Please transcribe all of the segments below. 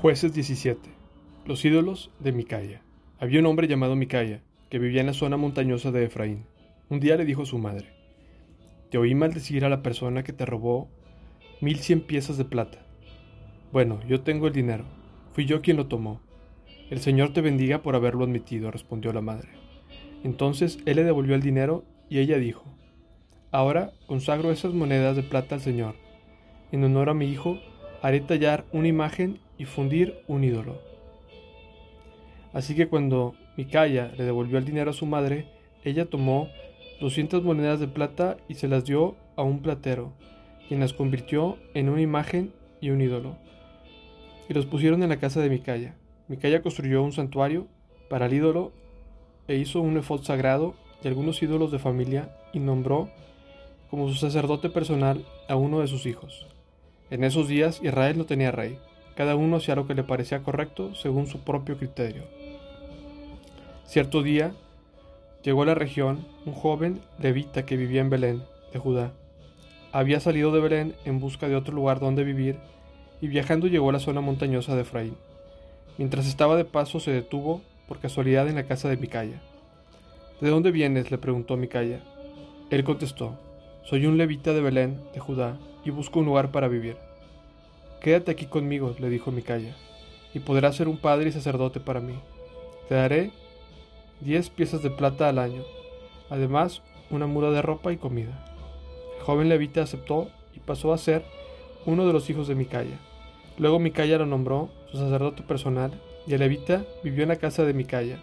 Jueces 17. Los ídolos de Micaya. Había un hombre llamado Micaya, que vivía en la zona montañosa de Efraín. Un día le dijo a su madre, Te oí maldecir a la persona que te robó mil cien piezas de plata. Bueno, yo tengo el dinero. Fui yo quien lo tomó. El Señor te bendiga por haberlo admitido, respondió la madre. Entonces él le devolvió el dinero y ella dijo, Ahora consagro esas monedas de plata al Señor. En honor a mi hijo, haré tallar una imagen y fundir un ídolo. Así que cuando Micaya le devolvió el dinero a su madre, ella tomó doscientas monedas de plata y se las dio a un platero, quien las convirtió en una imagen y un ídolo. Y los pusieron en la casa de Micaya. Micaya construyó un santuario para el ídolo e hizo un efod sagrado y algunos ídolos de familia y nombró como su sacerdote personal a uno de sus hijos. En esos días Israel no tenía rey, cada uno hacía lo que le parecía correcto según su propio criterio. Cierto día llegó a la región un joven levita que vivía en Belén, de Judá. Había salido de Belén en busca de otro lugar donde vivir y viajando llegó a la zona montañosa de Efraín. Mientras estaba de paso se detuvo por casualidad en la casa de Micaya. ¿De dónde vienes? le preguntó Micaya. Él contestó, soy un levita de Belén, de Judá, y busco un lugar para vivir. Quédate aquí conmigo, le dijo Micaya, y podrás ser un padre y sacerdote para mí. Te daré diez piezas de plata al año, además una muda de ropa y comida. El joven levita aceptó y pasó a ser uno de los hijos de Micaya. Luego Micaya lo nombró su sacerdote personal y el levita vivió en la casa de Micaya.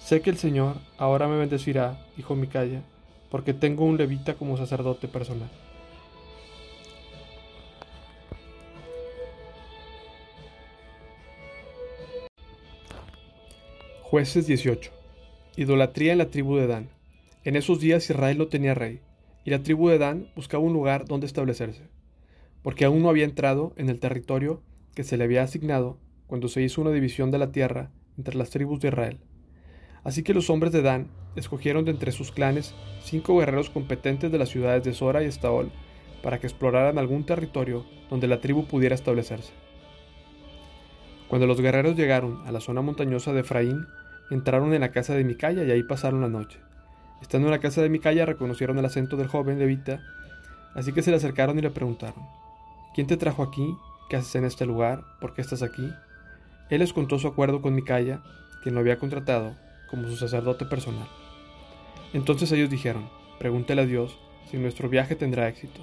Sé que el Señor ahora me bendecirá, dijo Micaya, porque tengo un levita como sacerdote personal. Jueces 18. Idolatría en la tribu de Dan. En esos días Israel no tenía rey, y la tribu de Dan buscaba un lugar donde establecerse, porque aún no había entrado en el territorio que se le había asignado cuando se hizo una división de la tierra entre las tribus de Israel. Así que los hombres de Dan escogieron de entre sus clanes cinco guerreros competentes de las ciudades de Sora y Estaol para que exploraran algún territorio donde la tribu pudiera establecerse. Cuando los guerreros llegaron a la zona montañosa de Efraín, entraron en la casa de Micaya y ahí pasaron la noche. Estando en la casa de Micaya reconocieron el acento del joven levita, así que se le acercaron y le preguntaron, ¿Quién te trajo aquí? ¿Qué haces en este lugar? ¿Por qué estás aquí? Él les contó su acuerdo con Micaya, quien lo había contratado como su sacerdote personal. Entonces ellos dijeron, pregúntele a Dios si nuestro viaje tendrá éxito.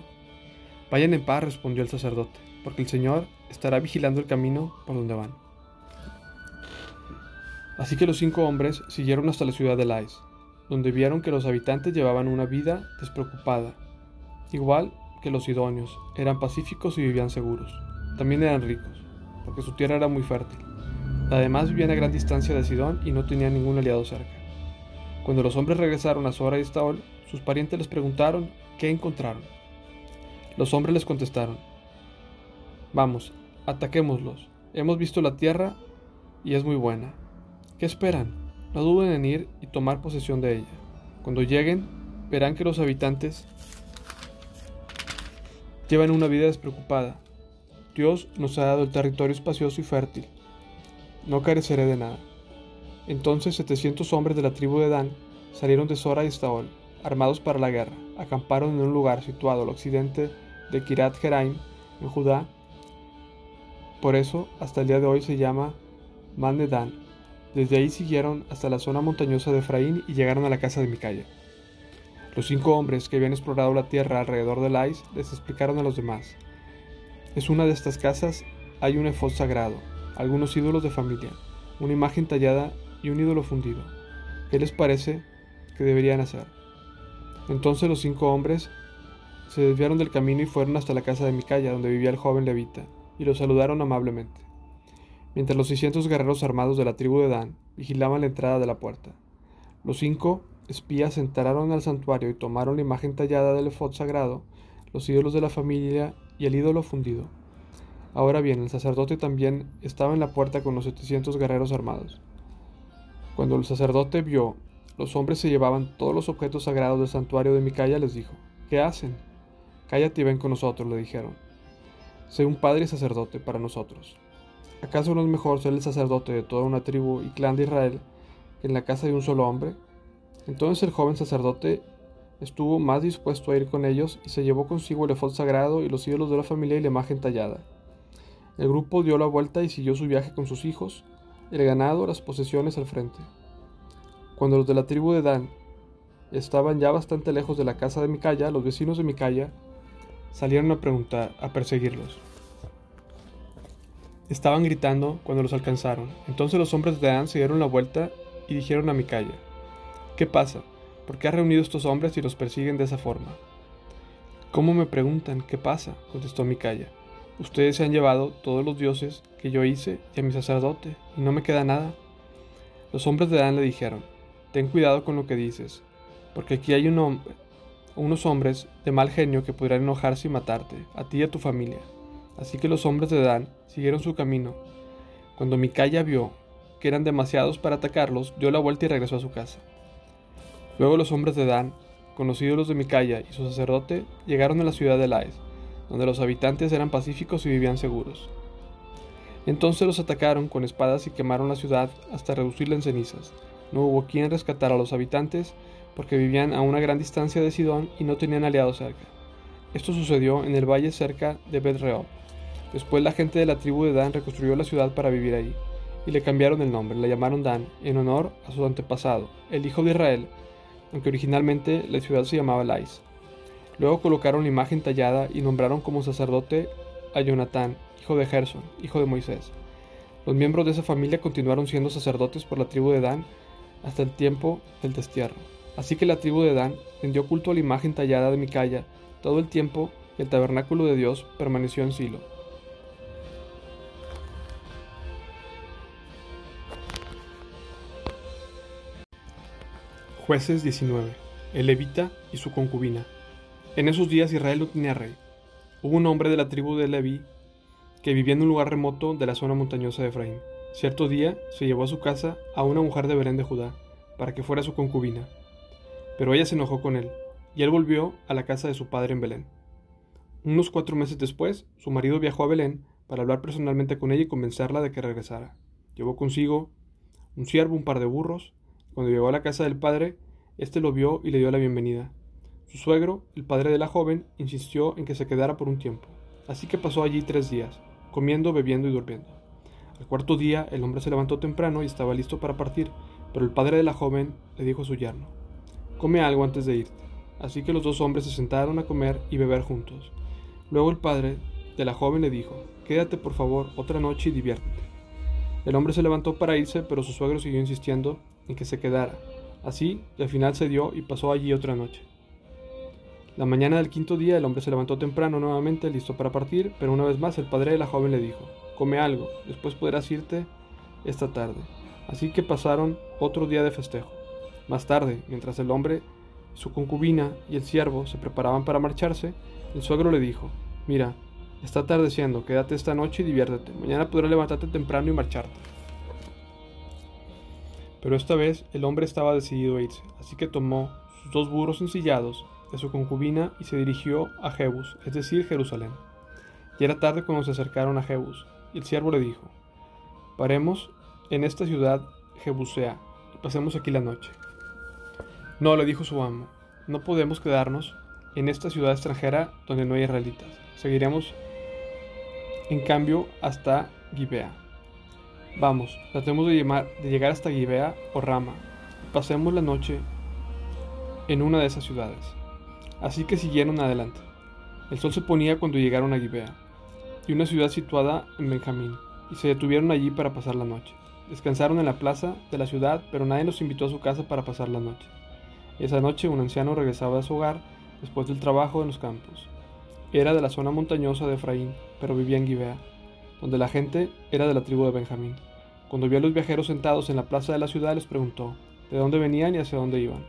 Vayan en paz, respondió el sacerdote, porque el Señor estará vigilando el camino por donde van. Así que los cinco hombres siguieron hasta la ciudad de Lais, donde vieron que los habitantes llevaban una vida despreocupada, igual que los idóneos, eran pacíficos y vivían seguros. También eran ricos, porque su tierra era muy fértil. Además vivían a gran distancia de Sidón y no tenían ningún aliado cerca. Cuando los hombres regresaron a Sora y Estaol, sus parientes les preguntaron qué encontraron. Los hombres les contestaron, Vamos, ataquémoslos. Hemos visto la tierra y es muy buena. ¿Qué esperan? No duden en ir y tomar posesión de ella. Cuando lleguen, verán que los habitantes llevan una vida despreocupada. Dios nos ha dado el territorio espacioso y fértil. No careceré de nada. Entonces 700 hombres de la tribu de Dan salieron de Sora y Estaol, armados para la guerra. Acamparon en un lugar situado al occidente de Kirat Jeraim, en Judá. Por eso, hasta el día de hoy se llama Man Dan. Desde ahí siguieron hasta la zona montañosa de Efraín y llegaron a la casa de Micaya. Los cinco hombres que habían explorado la tierra alrededor de Lais les explicaron a los demás. Es una de estas casas hay un efod sagrado, algunos ídolos de familia, una imagen tallada y un ídolo fundido. ¿Qué les parece que deberían hacer? Entonces los cinco hombres se desviaron del camino y fueron hasta la casa de Micaya, donde vivía el joven levita, y lo saludaron amablemente. Mientras los 600 guerreros armados de la tribu de Dan vigilaban la entrada de la puerta. Los cinco espías entraron al santuario y tomaron la imagen tallada del efod sagrado, los ídolos de la familia y el ídolo fundido. Ahora bien, el sacerdote también estaba en la puerta con los 700 guerreros armados. Cuando el sacerdote vio los hombres se llevaban todos los objetos sagrados del santuario de Micaya, les dijo, ¿qué hacen? Cállate y ven con nosotros, le dijeron. Sé un padre y sacerdote para nosotros. ¿Acaso no es mejor ser el sacerdote de toda una tribu y clan de Israel que en la casa de un solo hombre? Entonces el joven sacerdote estuvo más dispuesto a ir con ellos y se llevó consigo el efod sagrado y los ídolos de la familia y la imagen tallada. El grupo dio la vuelta y siguió su viaje con sus hijos, el ganado, las posesiones al frente. Cuando los de la tribu de Dan estaban ya bastante lejos de la casa de Micaya, los vecinos de Micaya salieron a preguntar, a perseguirlos. Estaban gritando cuando los alcanzaron. Entonces los hombres de Dan se dieron la vuelta y dijeron a Micaya, ¿qué pasa? ¿Por qué has reunido estos hombres y los persiguen de esa forma? ¿Cómo me preguntan qué pasa? contestó Micaya. Ustedes se han llevado todos los dioses que yo hice y a mi sacerdote, y no me queda nada. Los hombres de Dan le dijeron, Ten cuidado con lo que dices, porque aquí hay un unos hombres de mal genio que podrán enojarse y matarte, a ti y a tu familia. Así que los hombres de Dan siguieron su camino. Cuando Micaya vio que eran demasiados para atacarlos, dio la vuelta y regresó a su casa. Luego los hombres de Dan, conocidos los de Micaya y su sacerdote, llegaron a la ciudad de Laes, donde los habitantes eran pacíficos y vivían seguros. Entonces los atacaron con espadas y quemaron la ciudad hasta reducirla en cenizas. No hubo quien rescatara a los habitantes porque vivían a una gran distancia de Sidón y no tenían aliados cerca. Esto sucedió en el valle cerca de Bet Después la gente de la tribu de Dan reconstruyó la ciudad para vivir ahí, y le cambiaron el nombre, la llamaron Dan, en honor a su antepasado, el hijo de Israel, aunque originalmente la ciudad se llamaba Lais. Luego colocaron la imagen tallada y nombraron como sacerdote a Jonatán, hijo de Gerson, hijo de Moisés. Los miembros de esa familia continuaron siendo sacerdotes por la tribu de Dan hasta el tiempo del destierro. Así que la tribu de Dan rindió culto a la imagen tallada de Micaya todo el tiempo que el tabernáculo de Dios permaneció en Silo. Jueces 19. El levita y su concubina. En esos días Israel no tenía rey. Hubo un hombre de la tribu de Leví que vivía en un lugar remoto de la zona montañosa de Efraín. Cierto día se llevó a su casa a una mujer de Belén de Judá para que fuera su concubina. Pero ella se enojó con él, y él volvió a la casa de su padre en Belén. Unos cuatro meses después, su marido viajó a Belén para hablar personalmente con ella y convencerla de que regresara. Llevó consigo un siervo, un par de burros, cuando llegó a la casa del padre, éste lo vio y le dio la bienvenida. Su suegro, el padre de la joven, insistió en que se quedara por un tiempo, así que pasó allí tres días, comiendo, bebiendo y durmiendo. Al cuarto día, el hombre se levantó temprano y estaba listo para partir, pero el padre de la joven le dijo a su yerno, Come algo antes de irte. Así que los dos hombres se sentaron a comer y beber juntos. Luego el padre de la joven le dijo, Quédate por favor otra noche y diviértete. El hombre se levantó para irse, pero su suegro siguió insistiendo en que se quedara. Así, al final se y pasó allí otra noche. La mañana del quinto día el hombre se levantó temprano nuevamente, listo para partir, pero una vez más el padre de la joven le dijo, come algo, después podrás irte esta tarde. Así que pasaron otro día de festejo. Más tarde, mientras el hombre, su concubina y el siervo se preparaban para marcharse, el suegro le dijo, mira, está atardeciendo, quédate esta noche y diviértete, mañana podrás levantarte temprano y marcharte. Pero esta vez el hombre estaba decidido a irse, así que tomó sus dos burros ensillados de su concubina y se dirigió a Jebus, es decir, Jerusalén. Y era tarde cuando se acercaron a Jebus, y el siervo le dijo, Paremos en esta ciudad Jebusea y pasemos aquí la noche. No, le dijo su amo, no podemos quedarnos en esta ciudad extranjera donde no hay israelitas. Seguiremos, en cambio, hasta Gibea. Vamos, tratemos de, llegar hasta Gibea o Rama. Pasemos la noche en una de esas ciudades. Así que siguieron adelante. El sol se ponía cuando llegaron a Gibea, y una ciudad situada en Benjamín, y se detuvieron allí para pasar la noche. Descansaron en la plaza de la ciudad, pero nadie los invitó a su casa para pasar la noche. Esa noche un anciano regresaba a su hogar después del trabajo en los campos. Era de la zona montañosa de Efraín, pero vivía en Gibea, donde la gente era de la tribu de Benjamín. Cuando vio a los viajeros sentados en la plaza de la ciudad, les preguntó de dónde venían y hacia dónde iban.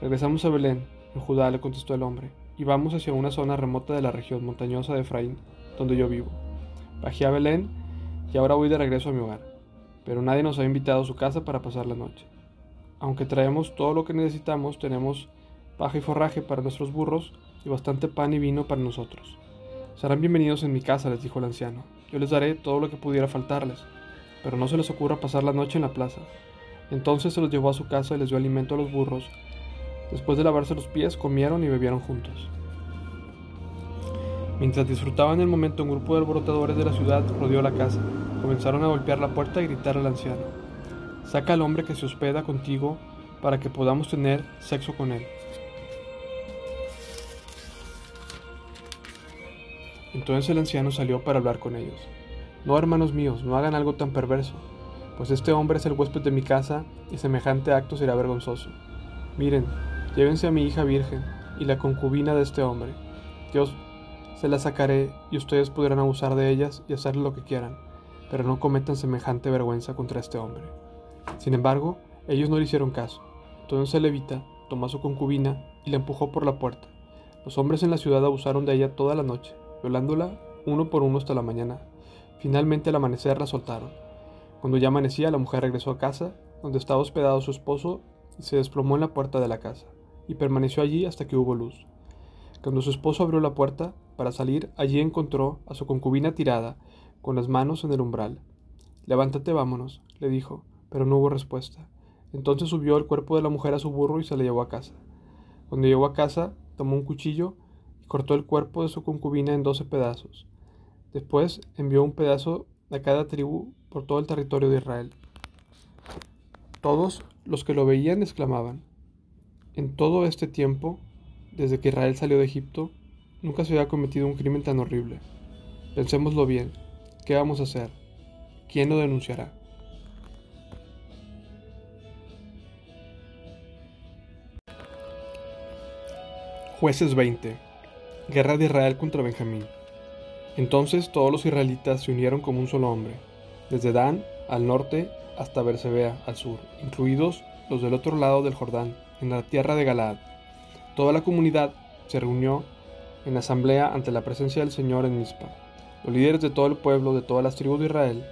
Regresamos a Belén, en Judá, le contestó el hombre, y vamos hacia una zona remota de la región montañosa de Efraín, donde yo vivo. Bajé a Belén y ahora voy de regreso a mi hogar, pero nadie nos ha invitado a su casa para pasar la noche. Aunque traemos todo lo que necesitamos, tenemos paja y forraje para nuestros burros y bastante pan y vino para nosotros. Serán bienvenidos en mi casa, les dijo el anciano. Yo les daré todo lo que pudiera faltarles, pero no se les ocurra pasar la noche en la plaza. Entonces se los llevó a su casa y les dio alimento a los burros. Después de lavarse los pies, comieron y bebieron juntos. Mientras disfrutaban el momento, un grupo de alborotadores de la ciudad rodeó la casa. Comenzaron a golpear la puerta y gritar al anciano. Saca al hombre que se hospeda contigo para que podamos tener sexo con él. Entonces el anciano salió para hablar con ellos. No, hermanos míos, no hagan algo tan perverso, pues este hombre es el huésped de mi casa y semejante acto será vergonzoso. Miren, llévense a mi hija virgen y la concubina de este hombre. Dios se la sacaré y ustedes podrán abusar de ellas y hacer lo que quieran, pero no cometan semejante vergüenza contra este hombre. Sin embargo, ellos no le hicieron caso. Entonces el levita tomó a su concubina y la empujó por la puerta. Los hombres en la ciudad abusaron de ella toda la noche, violándola uno por uno hasta la mañana. Finalmente al amanecer la soltaron. Cuando ya amanecía, la mujer regresó a casa, donde estaba hospedado su esposo, y se desplomó en la puerta de la casa, y permaneció allí hasta que hubo luz. Cuando su esposo abrió la puerta para salir, allí encontró a su concubina tirada, con las manos en el umbral. Levántate, vámonos, le dijo, pero no hubo respuesta. Entonces subió el cuerpo de la mujer a su burro y se le llevó a casa. Cuando llegó a casa, tomó un cuchillo y cortó el cuerpo de su concubina en doce pedazos. Después envió un pedazo a cada tribu por todo el territorio de Israel. Todos los que lo veían exclamaban, en todo este tiempo desde que Israel salió de Egipto, nunca se había cometido un crimen tan horrible. Pensémoslo bien. ¿Qué vamos a hacer? ¿Quién lo denunciará? Jueces 20. Guerra de Israel contra Benjamín. Entonces todos los israelitas se unieron como un solo hombre, desde Dan al norte hasta Bersebea al sur, incluidos los del otro lado del Jordán, en la tierra de Galaad. Toda la comunidad se reunió en asamblea ante la presencia del Señor en Mizpa. Los líderes de todo el pueblo, de todas las tribus de Israel,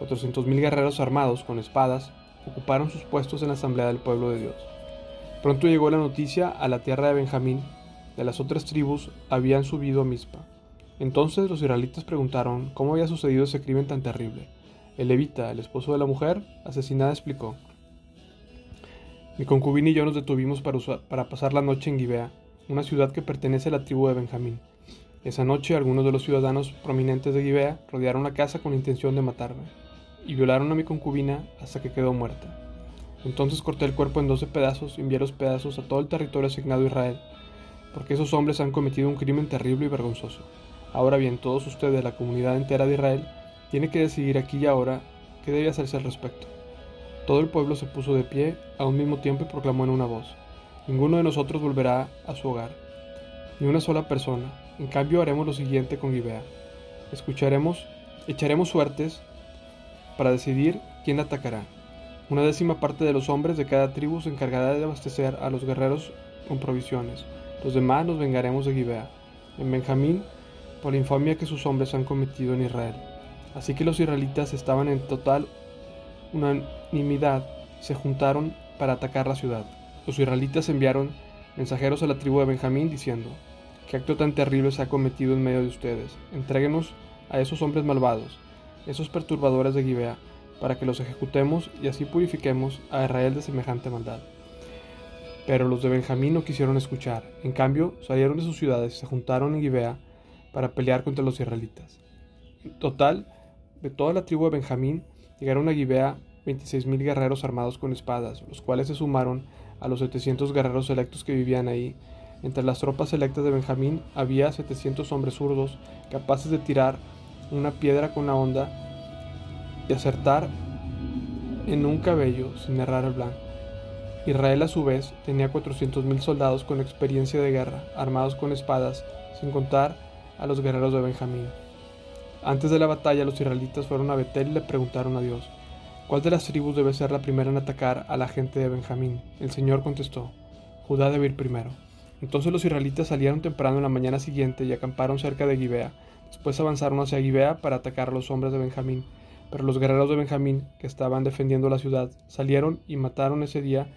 400.000 guerreros armados con espadas, ocuparon sus puestos en la asamblea del pueblo de Dios. Pronto llegó la noticia a la tierra de Benjamín, de las otras tribus habían subido a Mizpa. Entonces los israelitas preguntaron cómo había sucedido ese crimen tan terrible. El levita, el esposo de la mujer asesinada, explicó. Mi concubina y yo nos detuvimos para, pasar la noche en Gibea, una ciudad que pertenece a la tribu de Benjamín. Esa noche algunos de los ciudadanos prominentes de Gibea rodearon la casa con intención de matarme, y violaron a mi concubina hasta que quedó muerta. Entonces corté el cuerpo en doce pedazos y envié los pedazos a todo el territorio asignado a Israel, porque esos hombres han cometido un crimen terrible y vergonzoso. Ahora bien, todos ustedes, la comunidad entera de Israel, tienen que decidir aquí y ahora qué debe hacerse al respecto. Todo el pueblo se puso de pie a un mismo tiempo y proclamó en una voz, Ninguno de nosotros volverá a su hogar, ni una sola persona. En cambio haremos lo siguiente con Gibea. Escucharemos, echaremos suertes para decidir quién atacará. Una décima parte de los hombres de cada tribu se encargará de abastecer a los guerreros con provisiones. Los demás nos vengaremos de Gibea, en Benjamín, por la infamia que sus hombres han cometido en Israel. Así que los israelitas estaban en total unanimidad se juntaron para atacar la ciudad. Los israelitas enviaron mensajeros a la tribu de Benjamín diciendo, ¿qué acto tan terrible se ha cometido en medio de ustedes? Entréguenos a esos hombres malvados, esos perturbadores de Gibea, para que los ejecutemos y así purifiquemos a Israel de semejante maldad. Pero los de Benjamín no quisieron escuchar, en cambio salieron de sus ciudades y se juntaron en Gibea para pelear contra los israelitas. En total, de toda la tribu de Benjamín, Llegaron a Gibea 26.000 guerreros armados con espadas, los cuales se sumaron a los 700 guerreros selectos que vivían ahí. Entre las tropas selectas de Benjamín había 700 hombres zurdos capaces de tirar una piedra con la onda y acertar en un cabello sin errar el blanco. Israel a su vez tenía 400.000 soldados con experiencia de guerra, armados con espadas, sin contar a los guerreros de Benjamín. Antes de la batalla, los israelitas fueron a Betel y le preguntaron a Dios, ¿cuál de las tribus debe ser la primera en atacar a la gente de Benjamín? El Señor contestó, Judá debe ir primero. Entonces los israelitas salieron temprano en la mañana siguiente y acamparon cerca de Gibea. Después avanzaron hacia Gibea para atacar a los hombres de Benjamín. Pero los guerreros de Benjamín, que estaban defendiendo la ciudad, salieron y mataron ese día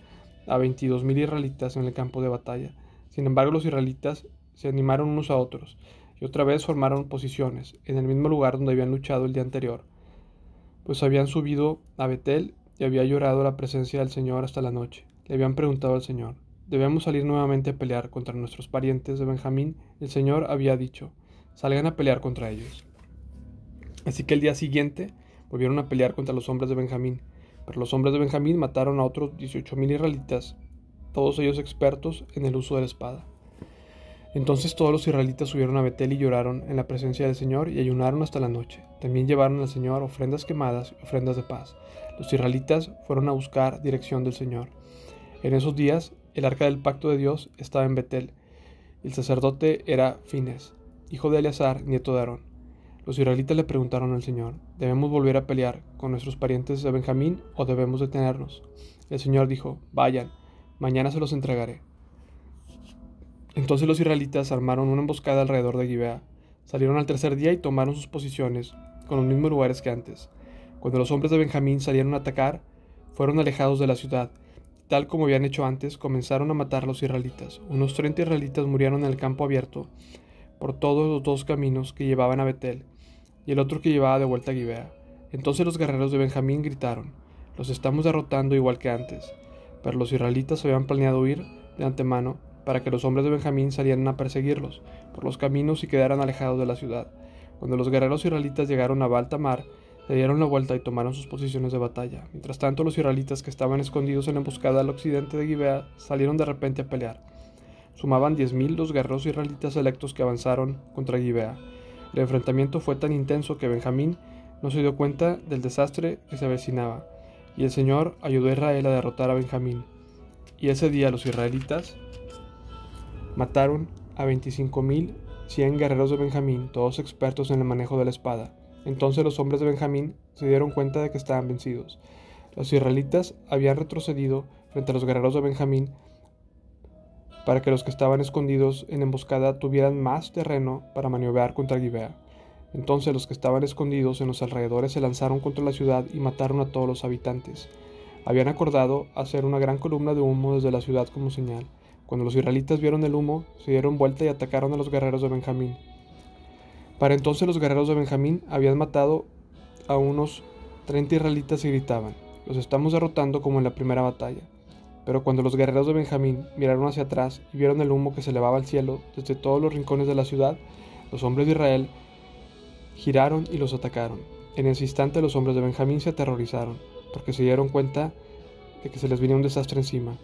a veintidós mil israelitas en el campo de batalla. Sin embargo, los israelitas se animaron unos a otros y otra vez formaron posiciones, en el mismo lugar donde habían luchado el día anterior, pues habían subido a Betel y había llorado la presencia del Señor hasta la noche. Le habían preguntado al Señor, ¿debemos salir nuevamente a pelear contra nuestros parientes de Benjamín? El Señor había dicho, salgan a pelear contra ellos. Así que el día siguiente volvieron a pelear contra los hombres de Benjamín, pero los hombres de Benjamín mataron a otros dieciocho mil israelitas, todos ellos expertos en el uso de la espada. Entonces todos los israelitas subieron a Betel y lloraron en la presencia del Señor y ayunaron hasta la noche. También llevaron al Señor ofrendas quemadas y ofrendas de paz. Los israelitas fueron a buscar dirección del Señor. En esos días el arca del pacto de Dios estaba en Betel. El sacerdote era Fines, hijo de Eleazar, nieto de Aarón. Los israelitas le preguntaron al Señor, ¿debemos volver a pelear con nuestros parientes de Benjamín o debemos detenernos? El Señor dijo, vayan, mañana se los entregaré. Entonces los israelitas armaron una emboscada alrededor de Gibea. Salieron al tercer día y tomaron sus posiciones, con los mismos lugares que antes. Cuando los hombres de Benjamín salieron a atacar, fueron alejados de la ciudad. Tal como habían hecho antes, comenzaron a matar a los israelitas. Unos treinta israelitas murieron en el campo abierto por todos los dos caminos que llevaban a Betel, y el otro que llevaba de vuelta a Gibea. Entonces los guerreros de Benjamín gritaron, los estamos derrotando igual que antes. Pero los israelitas habían planeado huir de antemano para que los hombres de Benjamín salieran a perseguirlos por los caminos y quedaran alejados de la ciudad. Cuando los guerreros israelitas llegaron a Baltamar, se dieron la vuelta y tomaron sus posiciones de batalla. Mientras tanto, los israelitas que estaban escondidos en la emboscada al occidente de Gibea salieron de repente a pelear. Sumaban diez mil los guerreros israelitas electos que avanzaron contra Gibea. El enfrentamiento fue tan intenso que Benjamín no se dio cuenta del desastre que se avecinaba, y el Señor ayudó a Israel a derrotar a Benjamín. Y ese día los israelitas mataron a 25.100 guerreros de Benjamín, todos expertos en el manejo de la espada. Entonces los hombres de Benjamín se dieron cuenta de que estaban vencidos. Los israelitas habían retrocedido frente a los guerreros de Benjamín para que los que estaban escondidos en emboscada tuvieran más terreno para maniobrar contra Gibea. Entonces los que estaban escondidos en los alrededores se lanzaron contra la ciudad y mataron a todos los habitantes. Habían acordado hacer una gran columna de humo desde la ciudad como señal. Cuando los israelitas vieron el humo, se dieron vuelta y atacaron a los guerreros de Benjamín. Para entonces los guerreros de Benjamín habían matado a unos 30 israelitas y gritaban, los estamos derrotando como en la primera batalla. Pero cuando los guerreros de Benjamín miraron hacia atrás y vieron el humo que se elevaba al cielo desde todos los rincones de la ciudad, los hombres de Israel giraron y los atacaron. En ese instante los hombres de Benjamín se aterrorizaron, porque se dieron cuenta de que se les venía un desastre encima.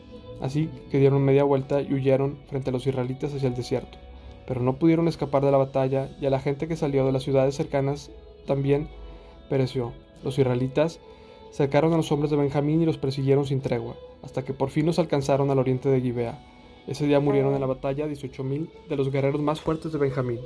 Así que dieron media vuelta y huyeron frente a los israelitas hacia el desierto. Pero no pudieron escapar de la batalla y a la gente que salió de las ciudades cercanas también pereció. Los israelitas cercaron a los hombres de Benjamín y los persiguieron sin tregua, hasta que por fin los alcanzaron al oriente de Gibea. Ese día murieron en la batalla 18.000 de los guerreros más fuertes de Benjamín.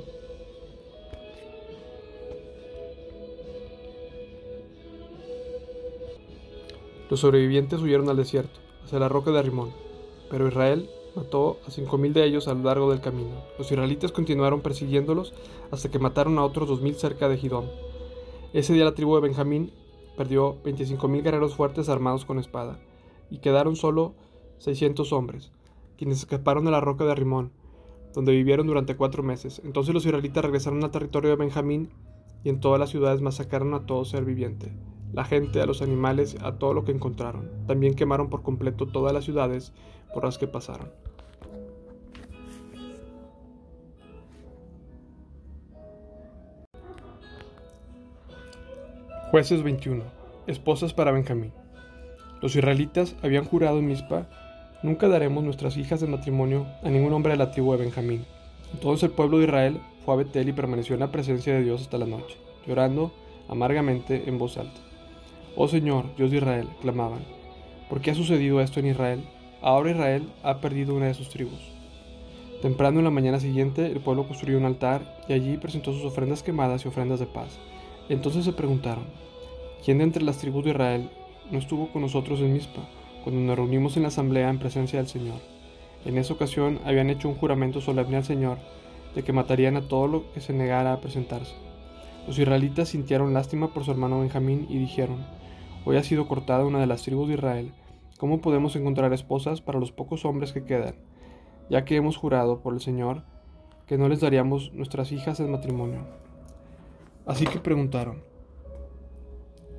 Los sobrevivientes huyeron al desierto, hacia la roca de Rimón, pero Israel mató a cinco mil de ellos a lo largo del camino. Los israelitas continuaron persiguiéndolos hasta que mataron a otros dos mil cerca de Gidón. Ese día la tribu de Benjamín perdió 25.000 guerreros fuertes armados con espada, y quedaron solo 600 hombres, quienes escaparon de la roca de Rimón, donde vivieron durante cuatro meses. Entonces los israelitas regresaron al territorio de Benjamín y en todas las ciudades masacraron a todo ser viviente, la gente, a los animales, a todo lo que encontraron. También quemaron por completo todas las ciudades por las que pasaron. Jueces 21. Esposas para Benjamín. Los israelitas habían jurado en Mizpa, nunca daremos nuestras hijas de matrimonio a ningún hombre de la tribu de Benjamín. Entonces el pueblo de Israel fue a Betel y permaneció en la presencia de Dios hasta la noche, llorando amargamente en voz alta. Oh Señor, Dios de Israel, clamaban, ¿por qué ha sucedido esto en Israel? Ahora Israel ha perdido una de sus tribus. Temprano en la mañana siguiente, el pueblo construyó un altar y allí presentó sus ofrendas quemadas y ofrendas de paz. Entonces se preguntaron, ¿quién de entre las tribus de Israel no estuvo con nosotros en Mizpa, cuando nos reunimos en la asamblea en presencia del Señor? En esa ocasión habían hecho un juramento solemne al Señor de que matarían a todo lo que se negara a presentarse. Los israelitas sintieron lástima por su hermano Benjamín y dijeron, Hoy ha sido cortada una de las tribus de Israel, ¿cómo podemos encontrar esposas para los pocos hombres que quedan? Ya que hemos jurado por el Señor que no les daríamos nuestras hijas en matrimonio. Así que preguntaron,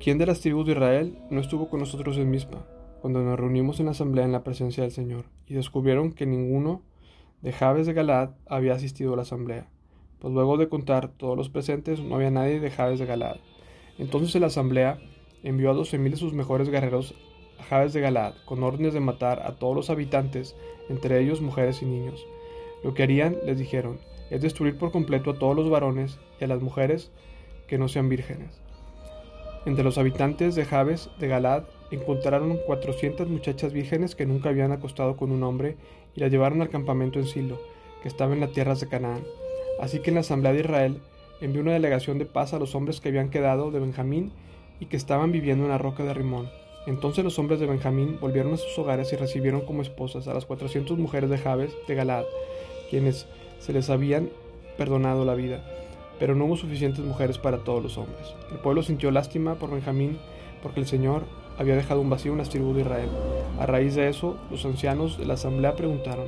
¿quién de las tribus de Israel no estuvo con nosotros en Mispa, cuando nos reunimos en la asamblea en la presencia del Señor? Y descubrieron que ninguno de Jabes de Galaad había asistido a la asamblea, pues luego de contar todos los presentes no había nadie de Jabes de Galaad. Entonces la asamblea envió a doce mil de sus mejores guerreros a Jabes de Galaad, con órdenes de matar a todos los habitantes, entre ellos mujeres y niños. Lo que harían, les dijeron, es destruir por completo a todos los varones y a las mujeres que no sean vírgenes. Entre los habitantes de Jabes de Galad encontraron 400 muchachas vírgenes que nunca habían acostado con un hombre y las llevaron al campamento en Silo, que estaba en las tierras de Canaán. Así que en la asamblea de Israel envió una delegación de paz a los hombres que habían quedado de Benjamín y que estaban viviendo en la roca de Rimón. Entonces los hombres de Benjamín volvieron a sus hogares y recibieron como esposas a las 400 mujeres de Jabes de Galad, quienes se les habían perdonado la vida, pero no hubo suficientes mujeres para todos los hombres. El pueblo sintió lástima por Benjamín porque el Señor había dejado un vacío en las tribus de Israel. A raíz de eso, los ancianos de la asamblea preguntaron,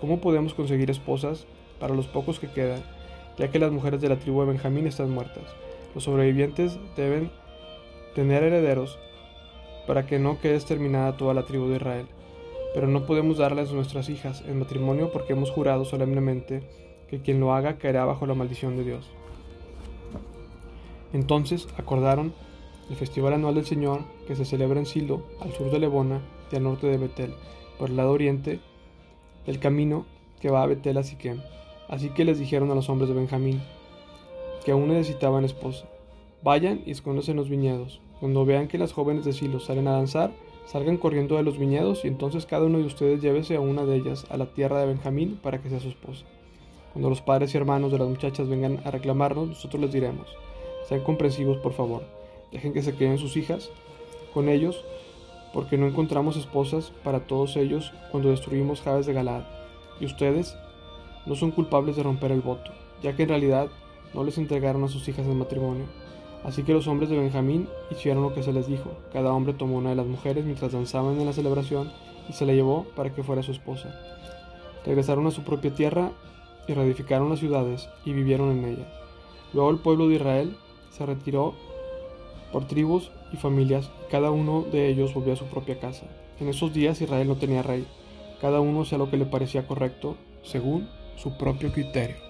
¿cómo podemos conseguir esposas para los pocos que quedan, ya que las mujeres de la tribu de Benjamín están muertas? Los sobrevivientes deben tener herederos para que no quede exterminada toda la tribu de Israel pero no podemos darles nuestras hijas en matrimonio porque hemos jurado solemnemente que quien lo haga caerá bajo la maldición de Dios. Entonces acordaron el festival anual del Señor que se celebra en Silo, al sur de Lebona y al norte de Betel, por el lado oriente del camino que va a Betel a Siquem. Así que les dijeron a los hombres de Benjamín que aún necesitaban esposa. Vayan y escóndanse en los viñedos. Cuando vean que las jóvenes de Silo salen a danzar, Salgan corriendo de los viñedos y entonces cada uno de ustedes llévese a una de ellas a la tierra de Benjamín para que sea su esposa. Cuando los padres y hermanos de las muchachas vengan a reclamarnos, nosotros les diremos, sean comprensivos por favor, dejen que se queden sus hijas con ellos, porque no encontramos esposas para todos ellos cuando destruimos Jabes de Galaad, y ustedes no son culpables de romper el voto, ya que en realidad no les entregaron a sus hijas en matrimonio Así que los hombres de Benjamín hicieron lo que se les dijo. Cada hombre tomó una de las mujeres mientras danzaban en la celebración y se la llevó para que fuera su esposa. Regresaron a su propia tierra y reedificaron las ciudades y vivieron en ellas. Luego el pueblo de Israel se retiró por tribus y familias y cada uno de ellos volvió a su propia casa. En esos días Israel no tenía rey, cada uno hacía lo que le parecía correcto según su propio criterio.